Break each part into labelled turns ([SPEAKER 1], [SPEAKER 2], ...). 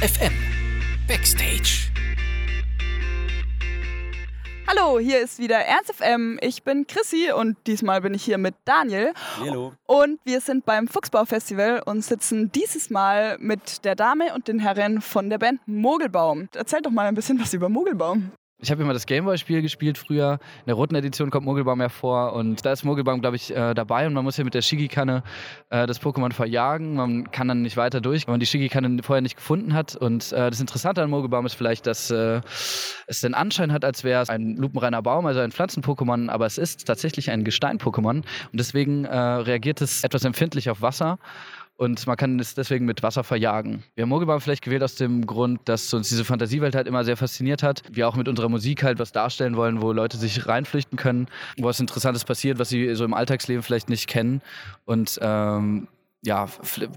[SPEAKER 1] FM Backstage.
[SPEAKER 2] Hallo, hier ist wieder Ernst FM. Ich bin Chrissy und diesmal bin ich hier mit Daniel.
[SPEAKER 3] Hallo.
[SPEAKER 2] Und wir sind beim Fuchsbau-Festival und sitzen dieses Mal mit der Dame und den Herren von der Band Mogelbaum. Erzähl doch mal ein bisschen was über Mogelbaum.
[SPEAKER 4] Ich habe immer das Gameboy-Spiel gespielt früher. In der roten Edition kommt Mogelbaum ja vor und da ist Mogelbaum, glaube ich, äh, dabei und man muss ja mit der Shigi-Kanne äh, das Pokémon verjagen. Man kann dann nicht weiter durch, wenn man die Shigi-Kanne vorher nicht gefunden hat. Und äh, das Interessante an Mogelbaum ist vielleicht, dass äh, es den Anschein hat, als wäre es ein lupenreiner Baum, also ein Pflanzen-Pokémon, aber es ist tatsächlich ein Gestein-Pokémon und deswegen äh, reagiert es etwas empfindlich auf Wasser und man kann es deswegen mit Wasser verjagen. Wir haben Mogelbaum vielleicht gewählt aus dem Grund, dass uns diese Fantasiewelt halt immer sehr fasziniert hat. Wir auch mit unserer Musik halt was darstellen wollen, wo Leute sich reinflüchten können, wo was Interessantes passiert, was sie so im Alltagsleben vielleicht nicht kennen. Und ähm, ja,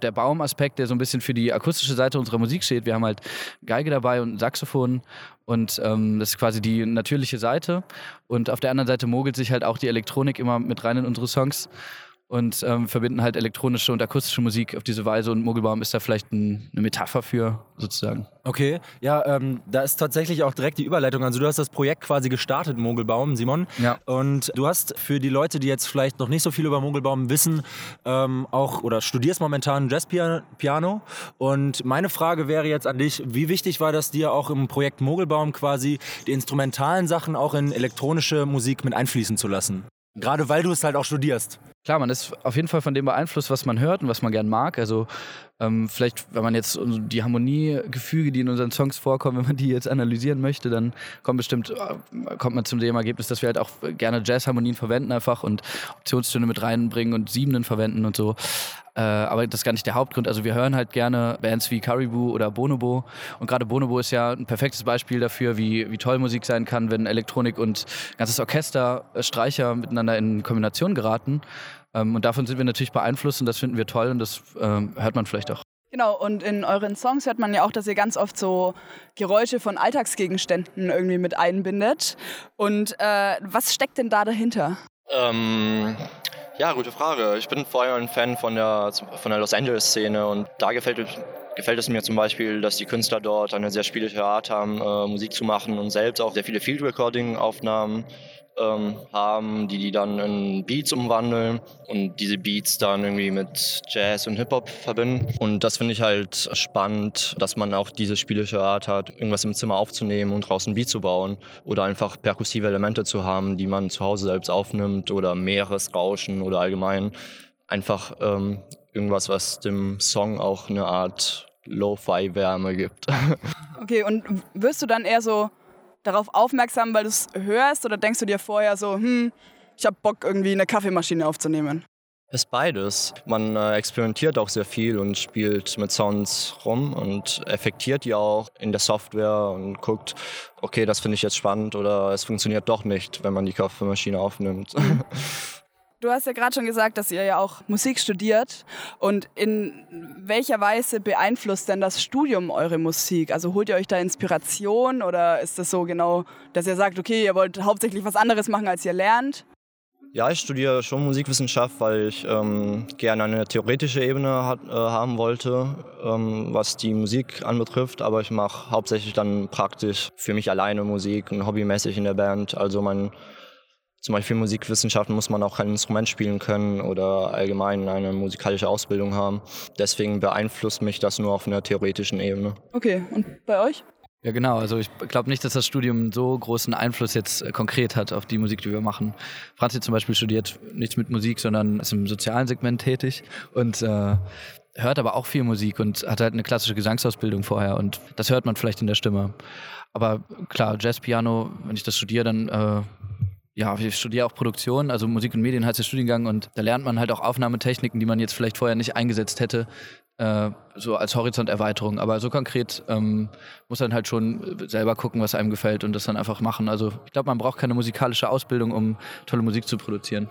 [SPEAKER 4] der Baumaspekt, der so ein bisschen für die akustische Seite unserer Musik steht. Wir haben halt Geige dabei und Saxophon und ähm, das ist quasi die natürliche Seite. Und auf der anderen Seite mogelt sich halt auch die Elektronik immer mit rein in unsere Songs und ähm, verbinden halt elektronische und akustische Musik auf diese Weise und Mogelbaum ist da vielleicht ein, eine Metapher für sozusagen.
[SPEAKER 3] Okay, ja, ähm, da ist tatsächlich auch direkt die Überleitung. Also du hast das Projekt quasi gestartet, Mogelbaum, Simon.
[SPEAKER 4] Ja.
[SPEAKER 3] Und du hast für die Leute, die jetzt vielleicht noch nicht so viel über Mogelbaum wissen, ähm, auch oder studierst momentan Jazzpiano. Und meine Frage wäre jetzt an dich, wie wichtig war das dir auch im Projekt Mogelbaum quasi die instrumentalen Sachen auch in elektronische Musik mit einfließen zu lassen? Gerade weil du es halt auch studierst.
[SPEAKER 4] Klar, man ist auf jeden Fall von dem beeinflusst, was man hört und was man gern mag. Also ähm, vielleicht, wenn man jetzt die Harmoniegefüge, die in unseren Songs vorkommen, wenn man die jetzt analysieren möchte, dann kommt bestimmt, äh, kommt man zum dem Ergebnis, dass wir halt auch gerne Jazzharmonien verwenden einfach und Optionstöne mit reinbringen und Siebenen verwenden und so. Äh, aber das ist gar nicht der Hauptgrund. Also wir hören halt gerne Bands wie Caribou oder Bonobo. Und gerade Bonobo ist ja ein perfektes Beispiel dafür, wie, wie toll Musik sein kann, wenn Elektronik und ganzes Orchester, Streicher miteinander in Kombination geraten. Ähm, und davon sind wir natürlich beeinflusst und das finden wir toll und das ähm, hört man vielleicht auch.
[SPEAKER 2] Genau, und in euren Songs hört man ja auch, dass ihr ganz oft so Geräusche von Alltagsgegenständen irgendwie mit einbindet. Und äh, was steckt denn da dahinter?
[SPEAKER 5] Ähm, ja, gute Frage. Ich bin vor allem ein Fan von der, von der Los Angeles-Szene und da gefällt, gefällt es mir zum Beispiel, dass die Künstler dort eine sehr spielische Art haben, äh, Musik zu machen und selbst auch sehr viele Field-Recording-Aufnahmen ähm, haben, die die dann in Beats umwandeln und diese Beats dann irgendwie mit Jazz und Hip-Hop verbinden. Und das finde ich halt spannend, dass man auch diese spielische Art hat, irgendwas im Zimmer aufzunehmen und draußen ein Beat zu bauen oder einfach perkussive Elemente zu haben, die man zu Hause selbst aufnimmt oder Meeresrauschen oder allgemein einfach ähm, irgendwas, was dem Song auch eine Art Lo-Fi-Wärme gibt.
[SPEAKER 2] Okay, und wirst du dann eher so darauf aufmerksam, weil du es hörst oder denkst du dir vorher so, hm, ich habe Bock irgendwie eine Kaffeemaschine aufzunehmen?
[SPEAKER 5] Ist beides. Man äh, experimentiert auch sehr viel und spielt mit Sounds rum und effektiert die auch in der Software und guckt, okay, das finde ich jetzt spannend oder es funktioniert doch nicht, wenn man die Kaffeemaschine aufnimmt.
[SPEAKER 2] Du hast ja gerade schon gesagt, dass ihr ja auch Musik studiert. Und in welcher Weise beeinflusst denn das Studium eure Musik? Also holt ihr euch da Inspiration oder ist das so genau, dass ihr sagt, okay, ihr wollt hauptsächlich was anderes machen, als ihr lernt?
[SPEAKER 5] Ja, ich studiere schon Musikwissenschaft, weil ich ähm, gerne eine theoretische Ebene hat, äh, haben wollte, ähm, was die Musik anbetrifft. Aber ich mache hauptsächlich dann praktisch für mich alleine Musik und hobbymäßig in der Band. Also mein zum Beispiel Musikwissenschaften muss man auch kein Instrument spielen können oder allgemein eine musikalische Ausbildung haben. Deswegen beeinflusst mich das nur auf einer theoretischen Ebene.
[SPEAKER 2] Okay, und bei euch?
[SPEAKER 4] Ja, genau. Also ich glaube nicht, dass das Studium so großen Einfluss jetzt äh, konkret hat auf die Musik, die wir machen. Franzi zum Beispiel studiert nichts mit Musik, sondern ist im sozialen Segment tätig und äh, hört aber auch viel Musik und hat halt eine klassische Gesangsausbildung vorher und das hört man vielleicht in der Stimme. Aber klar, Jazzpiano, wenn ich das studiere, dann äh, ja, ich studiere auch Produktion, also Musik und Medien heißt der Studiengang und da lernt man halt auch Aufnahmetechniken, die man jetzt vielleicht vorher nicht eingesetzt hätte, äh, so als Horizonterweiterung. Aber so konkret ähm, muss man halt schon selber gucken, was einem gefällt und das dann einfach machen. Also ich glaube, man braucht keine musikalische Ausbildung, um tolle Musik zu produzieren.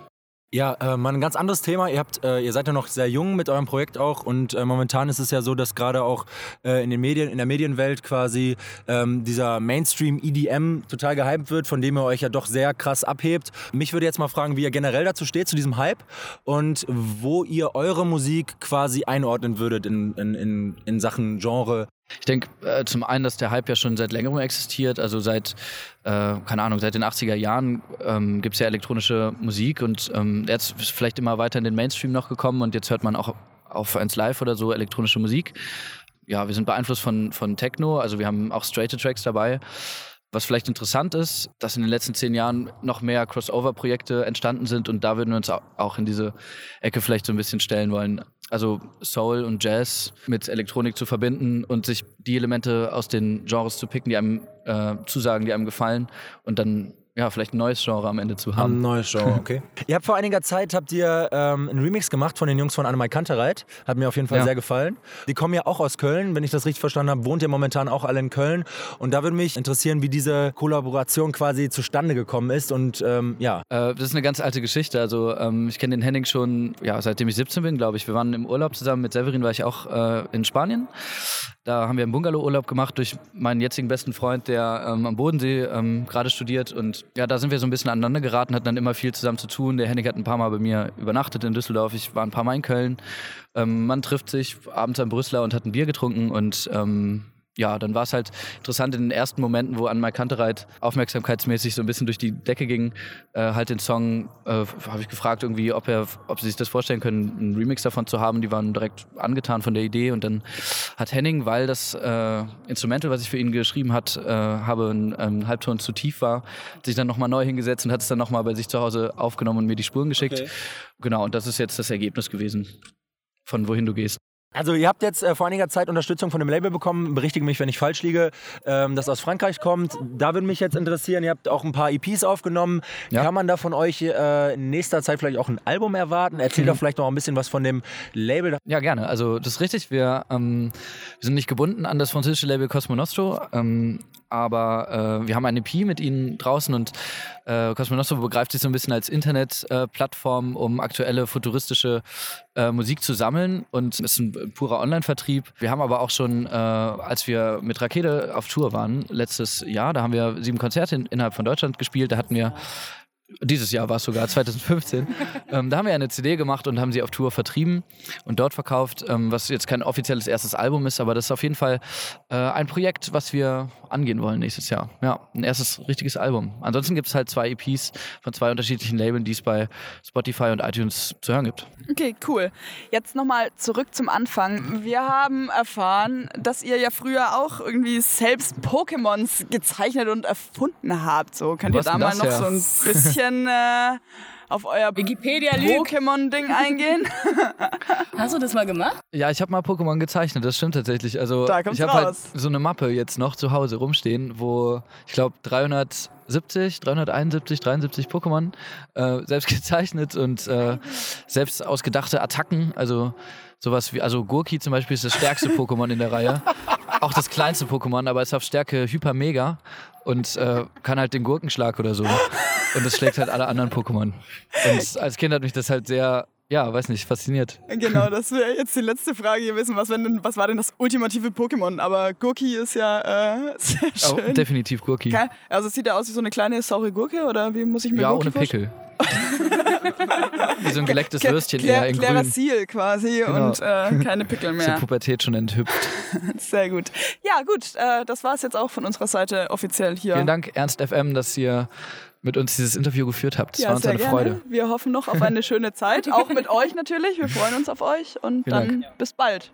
[SPEAKER 3] Ja, äh, mal ein ganz anderes Thema. Ihr, habt, äh, ihr seid ja noch sehr jung mit eurem Projekt auch und äh, momentan ist es ja so, dass gerade auch äh, in den Medien, in der Medienwelt quasi ähm, dieser Mainstream EDM total gehypt wird, von dem ihr euch ja doch sehr krass abhebt. Mich würde jetzt mal fragen, wie ihr generell dazu steht, zu diesem Hype und wo ihr eure Musik quasi einordnen würdet in, in, in, in Sachen Genre.
[SPEAKER 4] Ich denke äh, zum einen, dass der Hype ja schon seit längerem existiert. Also seit, äh, keine Ahnung, seit den 80er Jahren ähm, gibt es ja elektronische Musik und ähm, jetzt ist vielleicht immer weiter in den Mainstream noch gekommen und jetzt hört man auch auf 1 Live oder so elektronische Musik. Ja, wir sind beeinflusst von, von Techno, also wir haben auch straighte Tracks dabei. Was vielleicht interessant ist, dass in den letzten zehn Jahren noch mehr Crossover-Projekte entstanden sind und da würden wir uns auch in diese Ecke vielleicht so ein bisschen stellen wollen. Also Soul und Jazz mit Elektronik zu verbinden und sich die Elemente aus den Genres zu picken, die einem äh, zusagen, die einem gefallen und dann ja, vielleicht ein neues Genre am Ende zu haben.
[SPEAKER 3] Ein neues Genre, okay. ihr habt vor einiger Zeit habt ihr ähm, einen Remix gemacht von den Jungs von Annemai Kantereit. Hat mir auf jeden Fall
[SPEAKER 4] Ja.
[SPEAKER 3] sehr gefallen. Die kommen ja auch aus Köln, wenn ich das richtig verstanden habe, wohnt ihr momentan auch alle in Köln. Und da würde mich interessieren, wie diese Kollaboration quasi zustande gekommen ist. Und ähm, ja,
[SPEAKER 4] Äh, das ist eine ganz alte Geschichte. Also ähm, ich kenne den Henning schon, ja, seitdem ich 17 bin, glaube ich. Wir waren im Urlaub zusammen mit Severin, war ich auch äh, in Spanien. Da haben wir einen Bungalow-Urlaub gemacht durch meinen jetzigen besten Freund, der ähm, am Bodensee ähm, gerade studiert. Und ja, da sind wir so ein bisschen aneinander geraten, hatten dann immer viel zusammen zu tun. Der Henning hat ein paar Mal bei mir übernachtet in Düsseldorf. Ich war ein paar Mal in Köln. Ähm, man trifft sich abends am Brüsseler und hat ein Bier getrunken und ähm, ja, dann war es halt interessant in den ersten Momenten, wo Anmai Kantereit aufmerksamkeitsmäßig so ein bisschen durch die Decke ging, äh, halt den Song, äh, habe ich gefragt irgendwie, ob er, ob sie sich das vorstellen können, einen Remix davon zu haben. Die waren direkt angetan von der Idee und dann hat Henning, weil das äh, Instrumental, was ich für ihn geschrieben hat, äh, habe ein ähm, Halbton zu tief war, sich dann nochmal neu hingesetzt und hat es dann nochmal bei sich zu Hause aufgenommen und mir die Spuren geschickt. Genau, und das ist jetzt das Ergebnis gewesen von wohin du gehst.
[SPEAKER 3] Also ihr habt jetzt äh, vor einiger Zeit Unterstützung von dem Label bekommen, berichtige mich, wenn ich falsch liege, ähm, das aus Frankreich kommt. Da würde mich jetzt interessieren, ihr habt auch ein paar EPs aufgenommen.
[SPEAKER 4] Ja.
[SPEAKER 3] Kann man da von euch äh, in nächster Zeit vielleicht auch ein Album erwarten? Erzählt doch vielleicht noch ein bisschen was von dem Label.
[SPEAKER 4] Ja, gerne. Also das ist richtig. Wir, ähm, wir sind nicht gebunden an das französische Label Cosmo Nostro, ähm, aber äh, wir haben eine EP mit ihnen draußen und äh, Cosmo Nostro begreift sich so ein bisschen als Internetplattform, äh, um aktuelle futuristische äh, Musik zu sammeln und ist ein purer Online-Vertrieb. Wir haben aber auch schon, äh, als wir mit Rakete auf Tour waren, letztes Jahr, da haben wir sieben Konzerte in, innerhalb von Deutschland gespielt, da hatten wir dieses Jahr war es sogar, 2015. ähm, da haben wir eine CD gemacht und haben sie auf Tour vertrieben und dort verkauft, ähm, was jetzt kein offizielles erstes Album ist, aber das ist auf jeden Fall äh, ein Projekt, was wir angehen wollen nächstes Jahr. Ja, ein erstes richtiges Album. Ansonsten gibt es halt zwei EPs von zwei unterschiedlichen Labeln, die es bei Spotify und iTunes zu hören gibt.
[SPEAKER 2] Okay, cool. Jetzt nochmal zurück zum Anfang. Wir haben erfahren, dass ihr ja früher auch irgendwie selbst Pokémons gezeichnet und erfunden habt. So könnt
[SPEAKER 4] Wo
[SPEAKER 2] ihr da mal noch
[SPEAKER 4] her?
[SPEAKER 2] so ein bisschen äh, auf euer
[SPEAKER 6] Wikipedia lügt.
[SPEAKER 2] Pokémon-Ding eingehen?
[SPEAKER 6] Hast du das mal gemacht?
[SPEAKER 4] Ja, ich habe mal Pokémon gezeichnet, das stimmt tatsächlich. Also
[SPEAKER 2] Da
[SPEAKER 4] ich habe halt so eine Mappe jetzt noch zu Hause rumstehen, wo ich glaube 370, 371, 73 Pokémon äh, selbst gezeichnet und äh, selbst ausgedachte Attacken. Also sowas wie, also Gurki zum Beispiel ist das stärkste Pokémon in der Reihe. Auch das kleinste Pokémon, aber ist auf Stärke Hyper Mega und äh, kann halt den Gurkenschlag oder so. Und das schlägt halt alle anderen Pokémon. Und als Kind hat mich das halt sehr, ja, weiß nicht, fasziniert.
[SPEAKER 2] genau, das wäre jetzt die letzte Frage gewesen. Was, denn, was war denn das ultimative Pokémon? Aber Gurki ist ja äh, sehr schön.
[SPEAKER 4] definitiv Gurki.
[SPEAKER 2] Also sieht er aus wie so eine kleine saure Gurke oder wie muss ich mir
[SPEAKER 4] Ja,
[SPEAKER 2] Gurki
[SPEAKER 4] ohne? Pickel. Wie so ein gelecktes Würstchen
[SPEAKER 2] Cla-
[SPEAKER 4] eher in grün.
[SPEAKER 2] Seal quasi
[SPEAKER 4] Genau.
[SPEAKER 2] und äh, keine Pickel
[SPEAKER 4] Zur
[SPEAKER 2] mehr.
[SPEAKER 4] Pubertät schon enthüpft.
[SPEAKER 2] Sehr gut. Ja, gut, äh, das war es jetzt auch von unserer Seite offiziell hier.
[SPEAKER 4] Vielen Dank, Ernst FM, dass ihr mit uns dieses Interview geführt habt. Das
[SPEAKER 2] ja,
[SPEAKER 4] war uns eine
[SPEAKER 2] gerne.
[SPEAKER 4] Freude.
[SPEAKER 2] Wir hoffen noch auf eine schöne Zeit, auch mit euch natürlich. Wir freuen uns auf euch und
[SPEAKER 4] Vielen
[SPEAKER 2] dann bis bald.